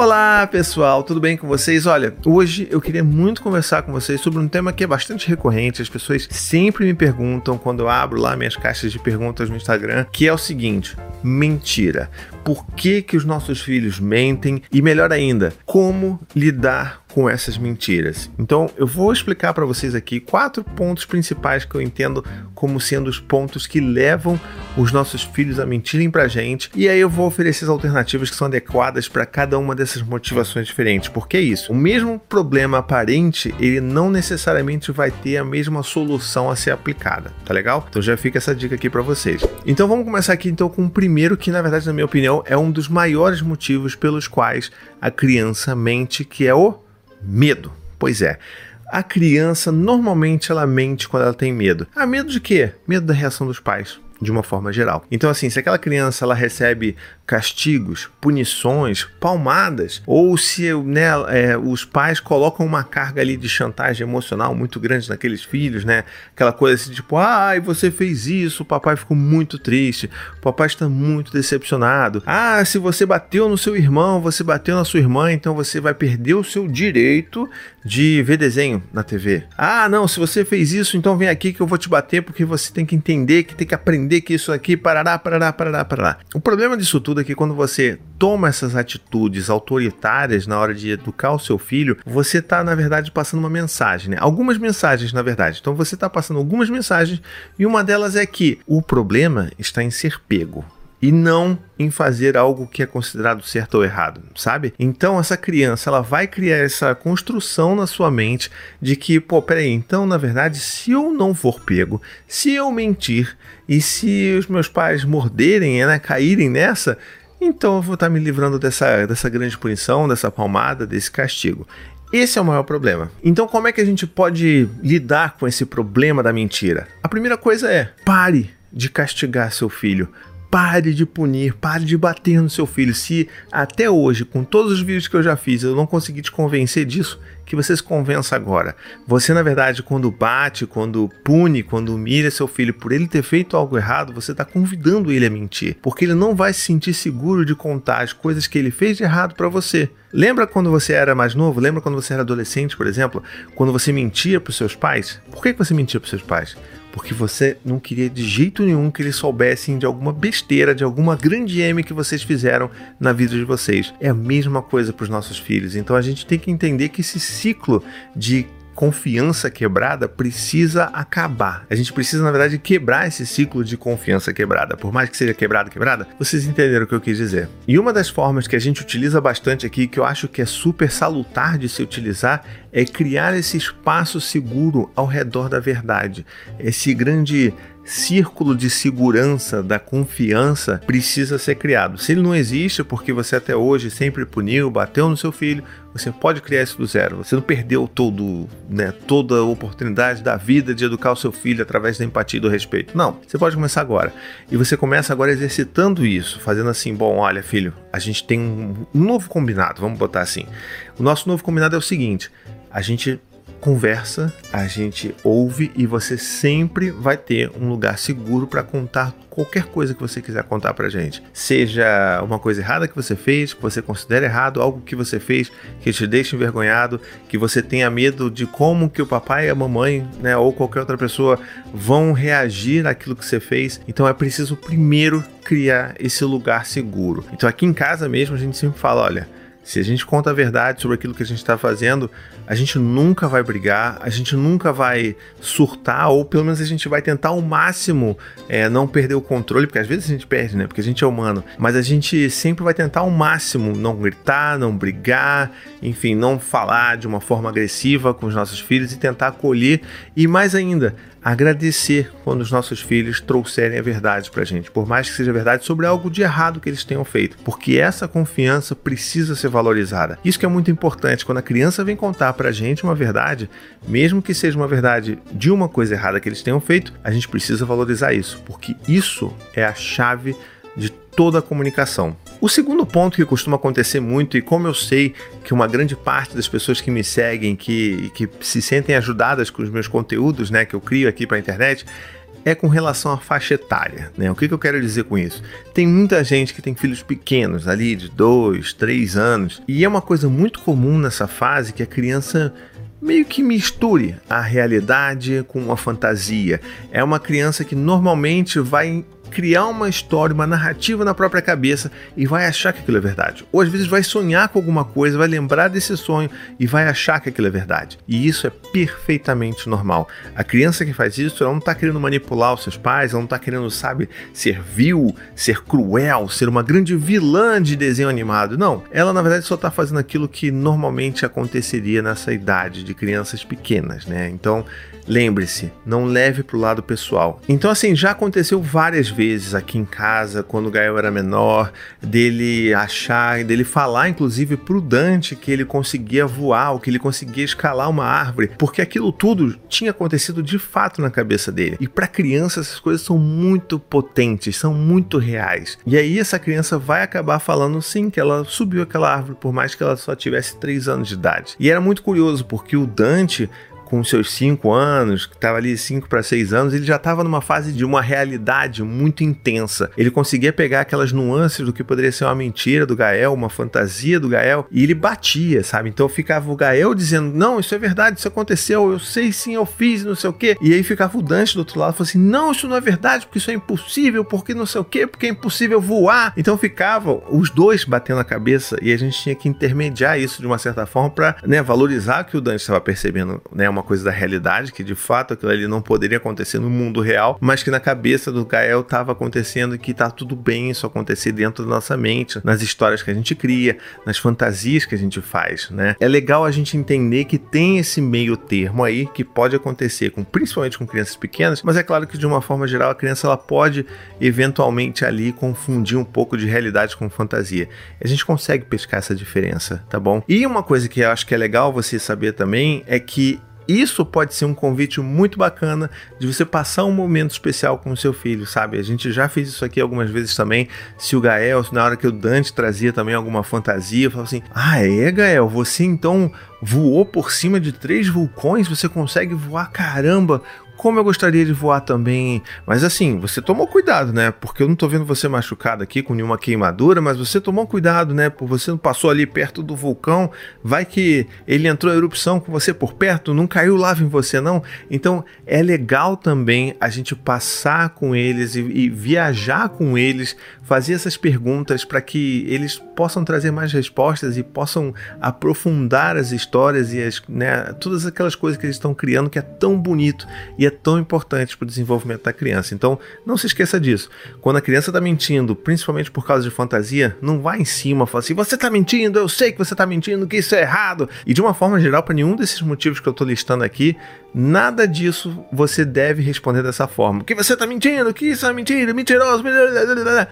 Olá pessoal, tudo bem com vocês? Olha, hoje eu queria muito conversar com vocês sobre um tema que é bastante recorrente. As pessoas sempre me perguntam quando eu abro lá minhas caixas de perguntas no Instagram, que é o seguinte: mentira. Por que, que os nossos filhos mentem? E melhor ainda, como lidar com essas mentiras. Então, eu vou explicar para vocês aqui quatro pontos principais que eu entendo como sendo os pontos que levam os nossos filhos a mentirem pra gente, e aí eu vou oferecer as alternativas que são adequadas para cada uma dessas motivações diferentes. Porque é isso, o mesmo problema aparente, ele não necessariamente vai ter a mesma solução a ser aplicada, tá legal? Então já fica essa dica aqui para vocês. Então vamos começar aqui então com o primeiro que na verdade na minha opinião é um dos maiores motivos pelos quais a criança mente, que é o Medo. Pois é. A criança normalmente ela mente quando ela tem medo. Ah, medo de quê? Medo da reação dos pais de uma forma geral. Então, assim, se aquela criança ela recebe castigos, punições, palmadas, ou se né, é, os pais colocam uma carga ali de chantagem emocional muito grande naqueles filhos, né? Aquela coisa assim, tipo, ai, ah, você fez isso, o papai ficou muito triste, o papai está muito decepcionado. Ah, se você bateu no seu irmão, você bateu na sua irmã, então você vai perder o seu direito de ver desenho na TV. Ah, não, se você fez isso, então vem aqui que eu vou te bater porque você tem que entender que tem que aprender que isso aqui parará, parará, parará, parará. O problema disso tudo é que quando você toma essas atitudes autoritárias na hora de educar o seu filho, você está, na verdade, passando uma mensagem, né? Algumas mensagens, na verdade. Então você está passando algumas mensagens e uma delas é que o problema está em ser pego e não em fazer algo que é considerado certo ou errado, sabe? Então essa criança ela vai criar essa construção na sua mente de que, pô, peraí, então na verdade, se eu não for pego, se eu mentir e se os meus pais morderem, né, caírem nessa, então eu vou estar me livrando dessa, dessa grande punição, dessa palmada, desse castigo. Esse é o maior problema. Então, como é que a gente pode lidar com esse problema da mentira? A primeira coisa é pare de castigar seu filho. Pare de punir, pare de bater no seu filho. Se até hoje, com todos os vídeos que eu já fiz, eu não consegui te convencer disso, que você se convença agora. Você, na verdade, quando bate, quando pune, quando humilha seu filho por ele ter feito algo errado, você está convidando ele a mentir, porque ele não vai se sentir seguro de contar as coisas que ele fez de errado para você. Lembra quando você era mais novo? Lembra quando você era adolescente, por exemplo? Quando você mentia para os seus pais? Por que você mentia para os seus pais? Porque você não queria de jeito nenhum que eles soubessem de alguma besteira, de alguma grande M que vocês fizeram na vida de vocês. É a mesma coisa para os nossos filhos. Então a gente tem que entender que esse ciclo de confiança quebrada precisa acabar. A gente precisa, na verdade, quebrar esse ciclo de confiança quebrada. Por mais que seja quebrada, quebrada, vocês entenderam o que eu quis dizer. E uma das formas que a gente utiliza bastante aqui, que eu acho que é super salutar de se utilizar, é criar esse espaço seguro ao redor da verdade. Esse grande círculo de segurança, da confiança, precisa ser criado. Se ele não existe, porque você até hoje sempre puniu, bateu no seu filho, você pode criar isso do zero. Você não perdeu todo, né, toda a oportunidade da vida de educar o seu filho através da empatia e do respeito. Não, você pode começar agora. E você começa agora exercitando isso, fazendo assim: bom, olha, filho, a gente tem um novo combinado, vamos botar assim. O nosso novo combinado é o seguinte: a gente conversa, a gente ouve e você sempre vai ter um lugar seguro para contar qualquer coisa que você quiser contar pra gente. Seja uma coisa errada que você fez, que você considera errado, algo que você fez que te deixa envergonhado, que você tenha medo de como que o papai e a mamãe, né, ou qualquer outra pessoa vão reagir àquilo que você fez. Então é preciso primeiro criar esse lugar seguro. Então aqui em casa mesmo a gente sempre fala, olha, se a gente conta a verdade sobre aquilo que a gente está fazendo, a gente nunca vai brigar, a gente nunca vai surtar, ou pelo menos a gente vai tentar ao máximo é, não perder o controle, porque às vezes a gente perde, né? Porque a gente é humano. Mas a gente sempre vai tentar ao máximo não gritar, não brigar, enfim, não falar de uma forma agressiva com os nossos filhos e tentar acolher. E mais ainda, agradecer quando os nossos filhos trouxerem a verdade para a gente, por mais que seja verdade sobre algo de errado que eles tenham feito, porque essa confiança precisa ser valorizada. Isso que é muito importante quando a criança vem contar para a gente uma verdade, mesmo que seja uma verdade de uma coisa errada que eles tenham feito, a gente precisa valorizar isso, porque isso é a chave de toda a comunicação. O segundo ponto que costuma acontecer muito, e como eu sei que uma grande parte das pessoas que me seguem, que, que se sentem ajudadas com os meus conteúdos, né, que eu crio aqui para a internet, é com relação à faixa etária. Né? O que, que eu quero dizer com isso? Tem muita gente que tem filhos pequenos, ali de 2, 3 anos, e é uma coisa muito comum nessa fase que a criança meio que misture a realidade com a fantasia. É uma criança que normalmente vai criar uma história, uma narrativa na própria cabeça e vai achar que aquilo é verdade. Ou às vezes vai sonhar com alguma coisa, vai lembrar desse sonho e vai achar que aquilo é verdade. E isso é perfeitamente normal. A criança que faz isso, ela não está querendo manipular os seus pais, ela não está querendo, sabe, ser vil, ser cruel, ser uma grande vilã de desenho animado. Não. Ela, na verdade, só está fazendo aquilo que normalmente aconteceria nessa idade de crianças pequenas, né? Então, lembre-se, não leve para o lado pessoal. Então, assim, já aconteceu várias vezes aqui em casa, quando o Gael era menor, dele achar, dele falar, inclusive, pro Dante que ele conseguia voar, ou que ele conseguia escalar uma árvore, porque aquilo tudo tinha acontecido de fato na cabeça dele. E para criança essas coisas são muito potentes, são muito reais. E aí essa criança vai acabar falando sim que ela subiu aquela árvore, por mais que ela só tivesse 3 anos de idade. E era muito curioso porque o Dante com seus 5 anos, que estava ali 5 para 6 anos, ele já estava numa fase de uma realidade muito intensa. Ele conseguia pegar aquelas nuances do que poderia ser uma mentira do Gael, uma fantasia do Gael, e ele batia, sabe? Então ficava o Gael dizendo: Não, isso é verdade, isso aconteceu, eu sei sim, eu fiz, não sei o quê. E aí ficava o Dante do outro lado falando assim: Não, isso não é verdade, porque isso é impossível, porque não sei o quê, porque é impossível voar. Então ficavam os dois batendo a cabeça e a gente tinha que intermediar isso de uma certa forma para né, valorizar o que o Dante estava percebendo, né? Uma coisa da realidade, que de fato aquilo ali não poderia acontecer no mundo real, mas que na cabeça do Gael estava acontecendo e que tá tudo bem isso acontecer dentro da nossa mente, nas histórias que a gente cria, nas fantasias que a gente faz, né? É legal a gente entender que tem esse meio termo aí que pode acontecer com principalmente com crianças pequenas, mas é claro que de uma forma geral a criança ela pode eventualmente ali confundir um pouco de realidade com fantasia. A gente consegue pescar essa diferença, tá bom? E uma coisa que eu acho que é legal você saber também é que isso pode ser um convite muito bacana de você passar um momento especial com o seu filho, sabe? A gente já fez isso aqui algumas vezes também. Se o Gael, na hora que o Dante trazia também alguma fantasia, falava assim: Ah, é, Gael, você então voou por cima de três vulcões? Você consegue voar caramba? Como eu gostaria de voar também. Mas assim, você tomou cuidado, né? Porque eu não tô vendo você machucado aqui com nenhuma queimadura, mas você tomou cuidado, né? Por você não passou ali perto do vulcão, vai que ele entrou em erupção com você por perto, não caiu lava em você não. Então é legal também a gente passar com eles e, e viajar com eles, fazer essas perguntas para que eles possam trazer mais respostas e possam aprofundar as histórias e as, né, todas aquelas coisas que eles estão criando que é tão bonito e é tão importante para o desenvolvimento da criança. Então, não se esqueça disso. Quando a criança está mentindo, principalmente por causa de fantasia, não vá em cima, fala assim: você está mentindo, eu sei que você está mentindo, que isso é errado. E de uma forma geral, para nenhum desses motivos que eu estou listando aqui, nada disso você deve responder dessa forma. Que você está mentindo, que isso é mentira, mentiroso.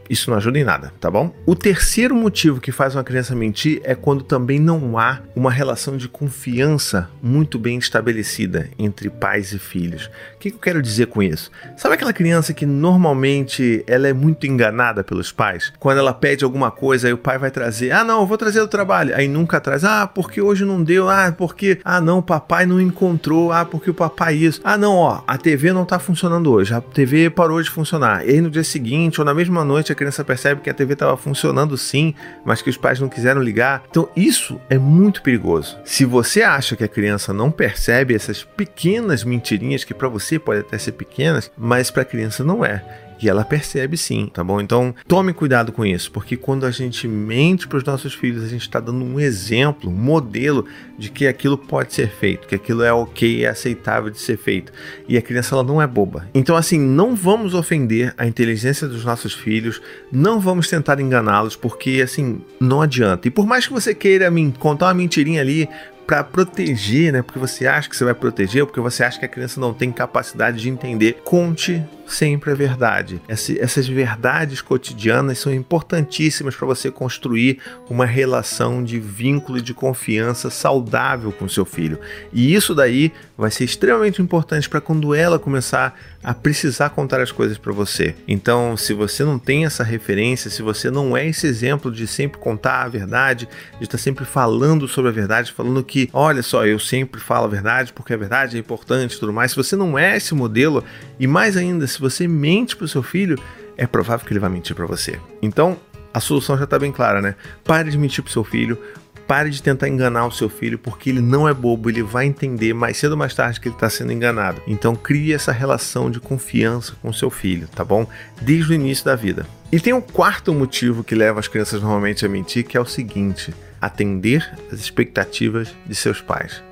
Isso não ajuda em nada, tá bom? O terceiro motivo que faz uma criança mentir é quando também não há uma relação de confiança muito bem estabelecida entre pais e filhos. O que eu quero dizer com isso? Sabe aquela criança que normalmente ela é muito enganada pelos pais? Quando ela pede alguma coisa, aí o pai vai trazer, ah não, eu vou trazer do trabalho. Aí nunca traz, ah, porque hoje não deu, ah, porque, ah não, papai não encontrou, ah, porque o papai isso. Ah não, ó, a TV não tá funcionando hoje, a TV parou de funcionar. E aí no dia seguinte, ou na mesma noite, a criança percebe que a TV estava funcionando sim, mas que os pais não quiseram ligar. Então isso é muito perigoso. Se você acha que a criança não percebe essas pequenas mentirinhas que para você pode até ser pequenas, mas para a criança não é. E ela percebe sim, tá bom? Então tome cuidado com isso, porque quando a gente mente para os nossos filhos, a gente está dando um exemplo, um modelo de que aquilo pode ser feito, que aquilo é ok, é aceitável de ser feito. E a criança ela não é boba. Então assim, não vamos ofender a inteligência dos nossos filhos, não vamos tentar enganá-los, porque assim, não adianta. E por mais que você queira contar uma mentirinha ali, para proteger, né? Porque você acha que você vai proteger, ou porque você acha que a criança não tem capacidade de entender. Conte sempre a verdade. essas verdades cotidianas são importantíssimas para você construir uma relação de vínculo e de confiança saudável com seu filho. E isso daí vai ser extremamente importante para quando ela começar a precisar contar as coisas para você. Então, se você não tem essa referência, se você não é esse exemplo de sempre contar a verdade, de estar sempre falando sobre a verdade, falando que, olha só, eu sempre falo a verdade porque a verdade é importante e tudo mais, se você não é esse modelo, e mais ainda, se você mente para o seu filho, é provável que ele vai mentir para você. Então, a solução já está bem clara, né? Pare de mentir para o seu filho, pare de tentar enganar o seu filho, porque ele não é bobo, ele vai entender mais cedo ou mais tarde que ele está sendo enganado. Então crie essa relação de confiança com o seu filho, tá bom? Desde o início da vida. E tem um quarto motivo que leva as crianças normalmente a mentir, que é o seguinte: atender às expectativas de seus pais.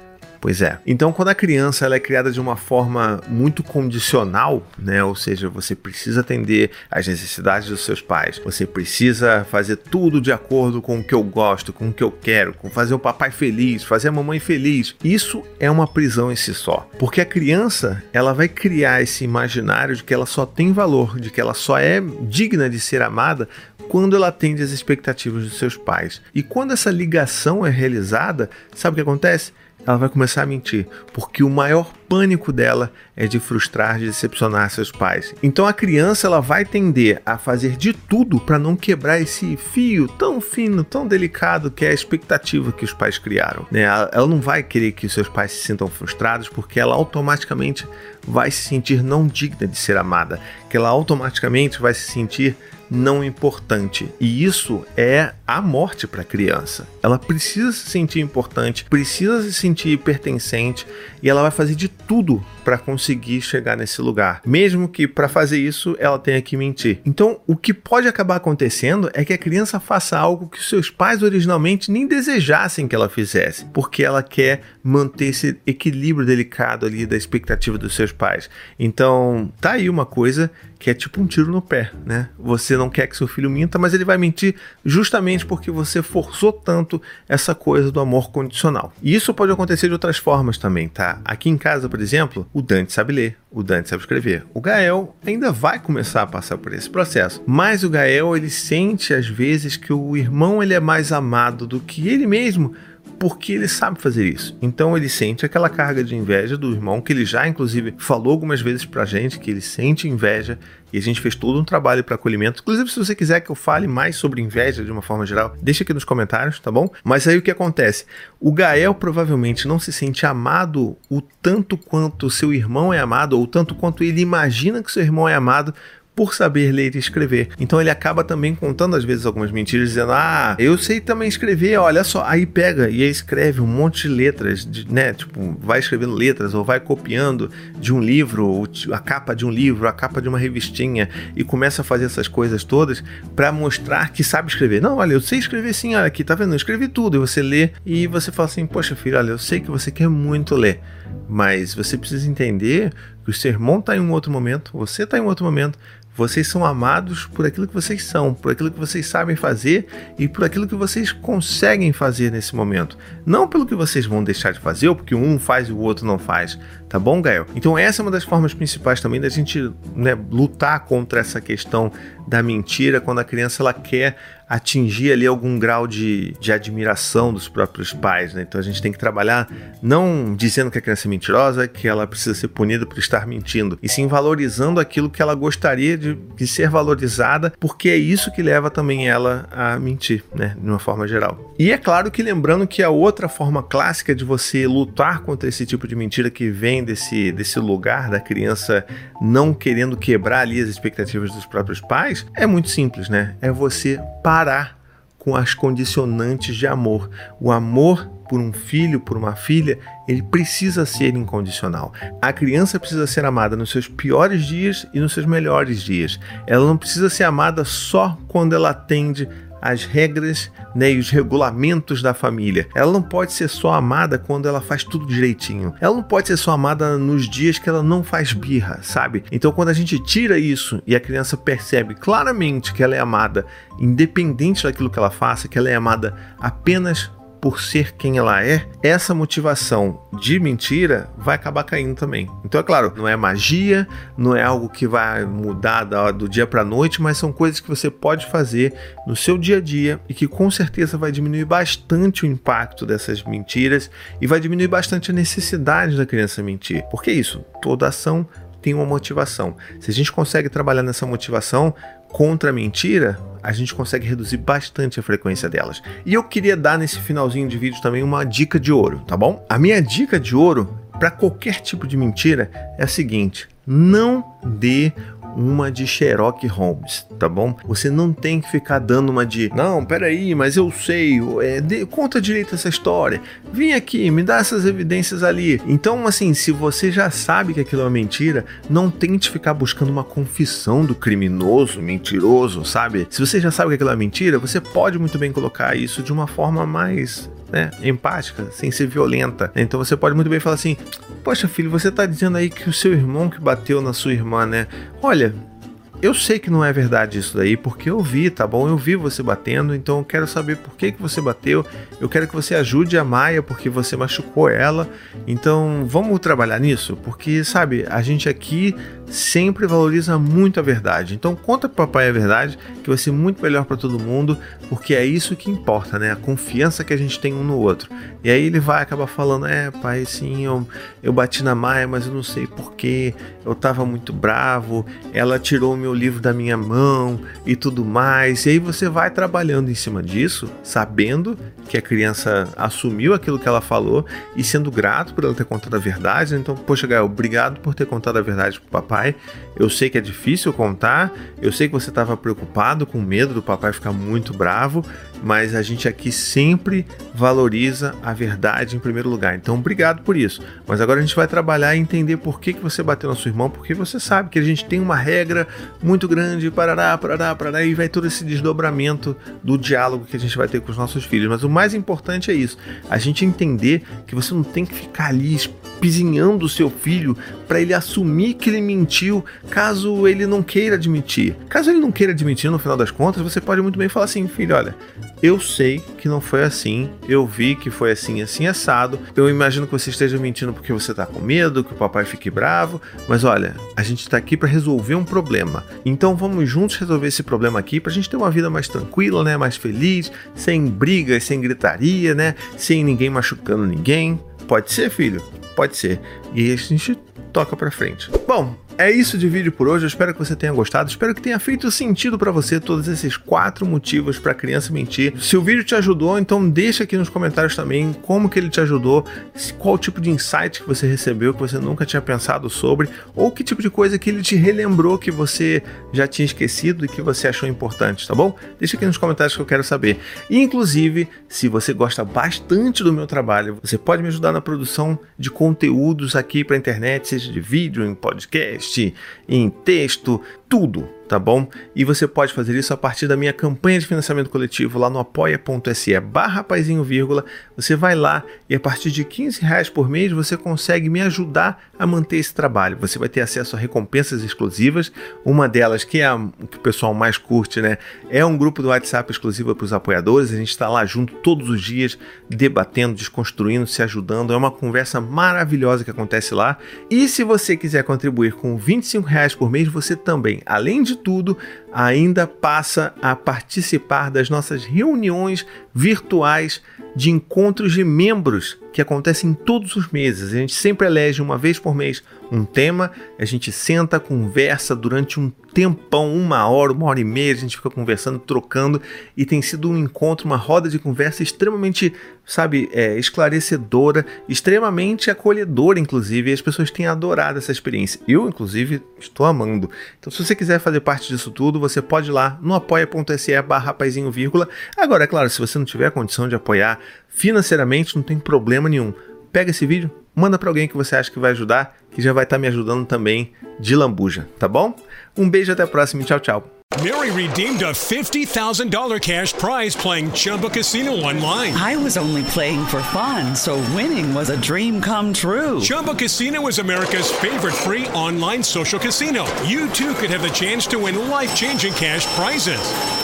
Pois é. Então, quando a criança ela é criada de uma forma muito condicional, né? Ou seja, você precisa atender às necessidades dos seus pais, você precisa fazer tudo de acordo com o que eu gosto, com o que eu quero, com fazer o papai feliz, fazer a mamãe feliz. Isso é uma prisão em si só, porque a criança ela vai criar esse imaginário de que ela só tem valor, de que ela só é digna de ser amada quando ela atende às expectativas dos seus pais. E quando essa ligação é realizada, sabe o que acontece? Ela vai começar a mentir, porque o maior pânico dela é de frustrar, de decepcionar seus pais. Então a criança ela vai tender a fazer de tudo para não quebrar esse fio tão fino, tão delicado que é a expectativa que os pais criaram. Né? Ela não vai querer que seus pais se sintam frustrados porque ela automaticamente vai se sentir não digna de ser amada, que ela automaticamente vai se sentir não importante. E isso é a morte para a criança. Ela precisa se sentir importante, precisa se sentir pertencente e ela vai fazer de tudo para conseguir chegar nesse lugar, mesmo que para fazer isso ela tenha que mentir. Então, o que pode acabar acontecendo é que a criança faça algo que seus pais originalmente nem desejassem que ela fizesse, porque ela quer manter esse equilíbrio delicado ali da expectativa dos seus pais. Então, tá aí uma coisa que é tipo um tiro no pé, né? Você não quer que seu filho minta, mas ele vai mentir justamente porque você forçou tanto essa coisa do amor condicional. E isso pode acontecer de outras formas também, tá? Aqui em casa, por exemplo, o Dante sabe ler, o Dante sabe escrever. O Gael ainda vai começar a passar por esse processo, mas o Gael ele sente às vezes que o irmão ele é mais amado do que ele mesmo porque ele sabe fazer isso. Então ele sente aquela carga de inveja do irmão, que ele já inclusive falou algumas vezes pra gente que ele sente inveja e a gente fez todo um trabalho para acolhimento. Inclusive, se você quiser que eu fale mais sobre inveja de uma forma geral, deixa aqui nos comentários, tá bom? Mas aí o que acontece? O Gael provavelmente não se sente amado o tanto quanto seu irmão é amado, ou tanto quanto ele imagina que seu irmão é amado por saber ler e escrever. Então ele acaba também contando às vezes algumas mentiras, dizendo: Ah, eu sei também escrever, olha só. Aí pega e aí escreve um monte de letras, de, né? Tipo, vai escrevendo letras ou vai copiando de um livro, a capa de um livro, a capa de uma revistinha e começa a fazer essas coisas todas para mostrar que sabe escrever. Não, olha, eu sei escrever sim, olha aqui, tá vendo? Eu escrevi tudo. E você lê e você fala assim: Poxa, filho, olha, eu sei que você quer muito ler, mas você precisa entender que o seu irmão está em um outro momento, você está em um outro momento, vocês são amados por aquilo que vocês são, por aquilo que vocês sabem fazer e por aquilo que vocês conseguem fazer nesse momento. Não pelo que vocês vão deixar de fazer ou porque um faz e o outro não faz. Tá bom, Gael? Então, essa é uma das formas principais também da gente né, lutar contra essa questão da mentira quando a criança ela quer atingir ali algum grau de, de admiração dos próprios pais, né? Então a gente tem que trabalhar não dizendo que a criança é mentirosa, que ela precisa ser punida por estar mentindo, e sim valorizando aquilo que ela gostaria de, de ser valorizada, porque é isso que leva também ela a mentir, né? De uma forma geral. E é claro que lembrando que a outra forma clássica de você lutar contra esse tipo de mentira que vem desse, desse lugar da criança não querendo quebrar ali as expectativas dos próprios pais é muito simples, né? É você parar com as condicionantes de amor. O amor por um filho, por uma filha, ele precisa ser incondicional. A criança precisa ser amada nos seus piores dias e nos seus melhores dias. Ela não precisa ser amada só quando ela atende as regras né, e os regulamentos da família. Ela não pode ser só amada quando ela faz tudo direitinho. Ela não pode ser só amada nos dias que ela não faz birra, sabe? Então, quando a gente tira isso e a criança percebe claramente que ela é amada, independente daquilo que ela faça, que ela é amada apenas por ser quem ela é, essa motivação de mentira vai acabar caindo também. Então, é claro, não é magia, não é algo que vai mudar do dia para noite, mas são coisas que você pode fazer no seu dia a dia e que com certeza vai diminuir bastante o impacto dessas mentiras e vai diminuir bastante a necessidade da criança mentir. Porque é isso, toda ação tem uma motivação. Se a gente consegue trabalhar nessa motivação contra a mentira, a gente consegue reduzir bastante a frequência delas. E eu queria dar nesse finalzinho de vídeo também uma dica de ouro, tá bom? A minha dica de ouro para qualquer tipo de mentira é a seguinte: não dê uma de Sherlock Holmes, tá bom? Você não tem que ficar dando uma de, não, peraí, mas eu sei, é, de, conta direito essa história, vem aqui, me dá essas evidências ali. Então, assim, se você já sabe que aquilo é uma mentira, não tente ficar buscando uma confissão do criminoso, mentiroso, sabe? Se você já sabe que aquilo é mentira, você pode muito bem colocar isso de uma forma mais né, empática, sem ser violenta. Então você pode muito bem falar assim: Poxa, filho, você tá dizendo aí que o seu irmão que bateu na sua irmã, né? Olha, eu sei que não é verdade isso daí, porque eu vi, tá bom? Eu vi você batendo, então eu quero saber por que, que você bateu. Eu quero que você ajude a Maia porque você machucou ela. Então vamos trabalhar nisso, porque sabe, a gente aqui sempre valoriza muito a verdade. Então conta pro papai a verdade, que vai ser muito melhor para todo mundo, porque é isso que importa, né? A confiança que a gente tem um no outro. E aí ele vai acabar falando: "É, pai, sim, eu, eu bati na Maia, mas eu não sei porquê. Eu tava muito bravo. Ela tirou o meu livro da minha mão e tudo mais". E aí você vai trabalhando em cima disso, sabendo que a criança assumiu aquilo que ela falou e sendo grato por ela ter contado a verdade. Então, poxa, Gael, obrigado por ter contado a verdade pro papai. Eu sei que é difícil contar, eu sei que você estava preocupado, com medo do papai ficar muito bravo, mas a gente aqui sempre valoriza a verdade em primeiro lugar. Então, obrigado por isso. Mas agora a gente vai trabalhar e entender por que, que você bateu na sua irmã, porque você sabe que a gente tem uma regra muito grande, parará, parará, parará, e vai todo esse desdobramento do diálogo que a gente vai ter com os nossos filhos. Mas o mais importante é isso: a gente entender que você não tem que ficar ali espizinhando o seu filho para ele assumir que ele mentiu, caso ele não queira admitir. Caso ele não queira admitir, no final das contas, você pode muito bem falar assim, filho, olha, eu sei que não foi assim, eu vi que foi assim, assim, assado. Eu imagino que você esteja mentindo porque você tá com medo, que o papai fique bravo, mas olha, a gente tá aqui para resolver um problema. Então vamos juntos resolver esse problema aqui pra gente ter uma vida mais tranquila, né, mais feliz, sem brigas, sem gritaria, né, sem ninguém machucando ninguém. Pode ser, filho? Pode ser. E a gente toca pra frente. Bom, é isso de vídeo por hoje. Eu espero que você tenha gostado. Espero que tenha feito sentido para você todos esses quatro motivos para criança mentir. Se o vídeo te ajudou, então deixa aqui nos comentários também como que ele te ajudou, qual tipo de insight que você recebeu que você nunca tinha pensado sobre, ou que tipo de coisa que ele te relembrou que você já tinha esquecido e que você achou importante, tá bom? Deixa aqui nos comentários que eu quero saber. E, inclusive, se você gosta bastante do meu trabalho, você pode me ajudar na produção de conteúdos aqui para internet, seja de vídeo, em podcast podcast, em texto, tudo tá bom? E você pode fazer isso a partir da minha campanha de financiamento coletivo lá no apoia.se barra paizinho vírgula. Você vai lá e a partir de 15 reais por mês você consegue me ajudar a manter esse trabalho. Você vai ter acesso a recompensas exclusivas. Uma delas, que é a que o pessoal mais curte, né? É um grupo do WhatsApp exclusivo para os apoiadores. A gente está lá junto todos os dias, debatendo, desconstruindo, se ajudando. É uma conversa maravilhosa que acontece lá. E se você quiser contribuir com 25 reais por mês, você também, além de tudo, ainda passa a participar das nossas reuniões virtuais de encontros de membros que acontecem todos os meses. A gente sempre elege uma vez por mês um tema, a gente senta, conversa durante um tempão, uma hora, uma hora e meia, a gente fica conversando, trocando, e tem sido um encontro, uma roda de conversa extremamente, sabe, é, esclarecedora, extremamente acolhedora, inclusive, e as pessoas têm adorado essa experiência. Eu, inclusive, estou amando. Então, se você quiser fazer parte disso tudo, você pode ir lá no apoia.se barra. Agora, é claro, se você não tiver condição de apoiar financeiramente, não tem problema nenhum. Pega esse vídeo, manda para alguém que você acha que vai ajudar, que já vai estar tá me ajudando também de lambuja, tá bom? Um beijo até a próxima e tchau, tchau. Mary redeemed a $50,000 cash prize playing Chumba Casino online. I was only playing for fun, so winning was a dream come true. Chumba Casino is America's favorite free online social casino. You too could have the chance to win life changing cash prizes.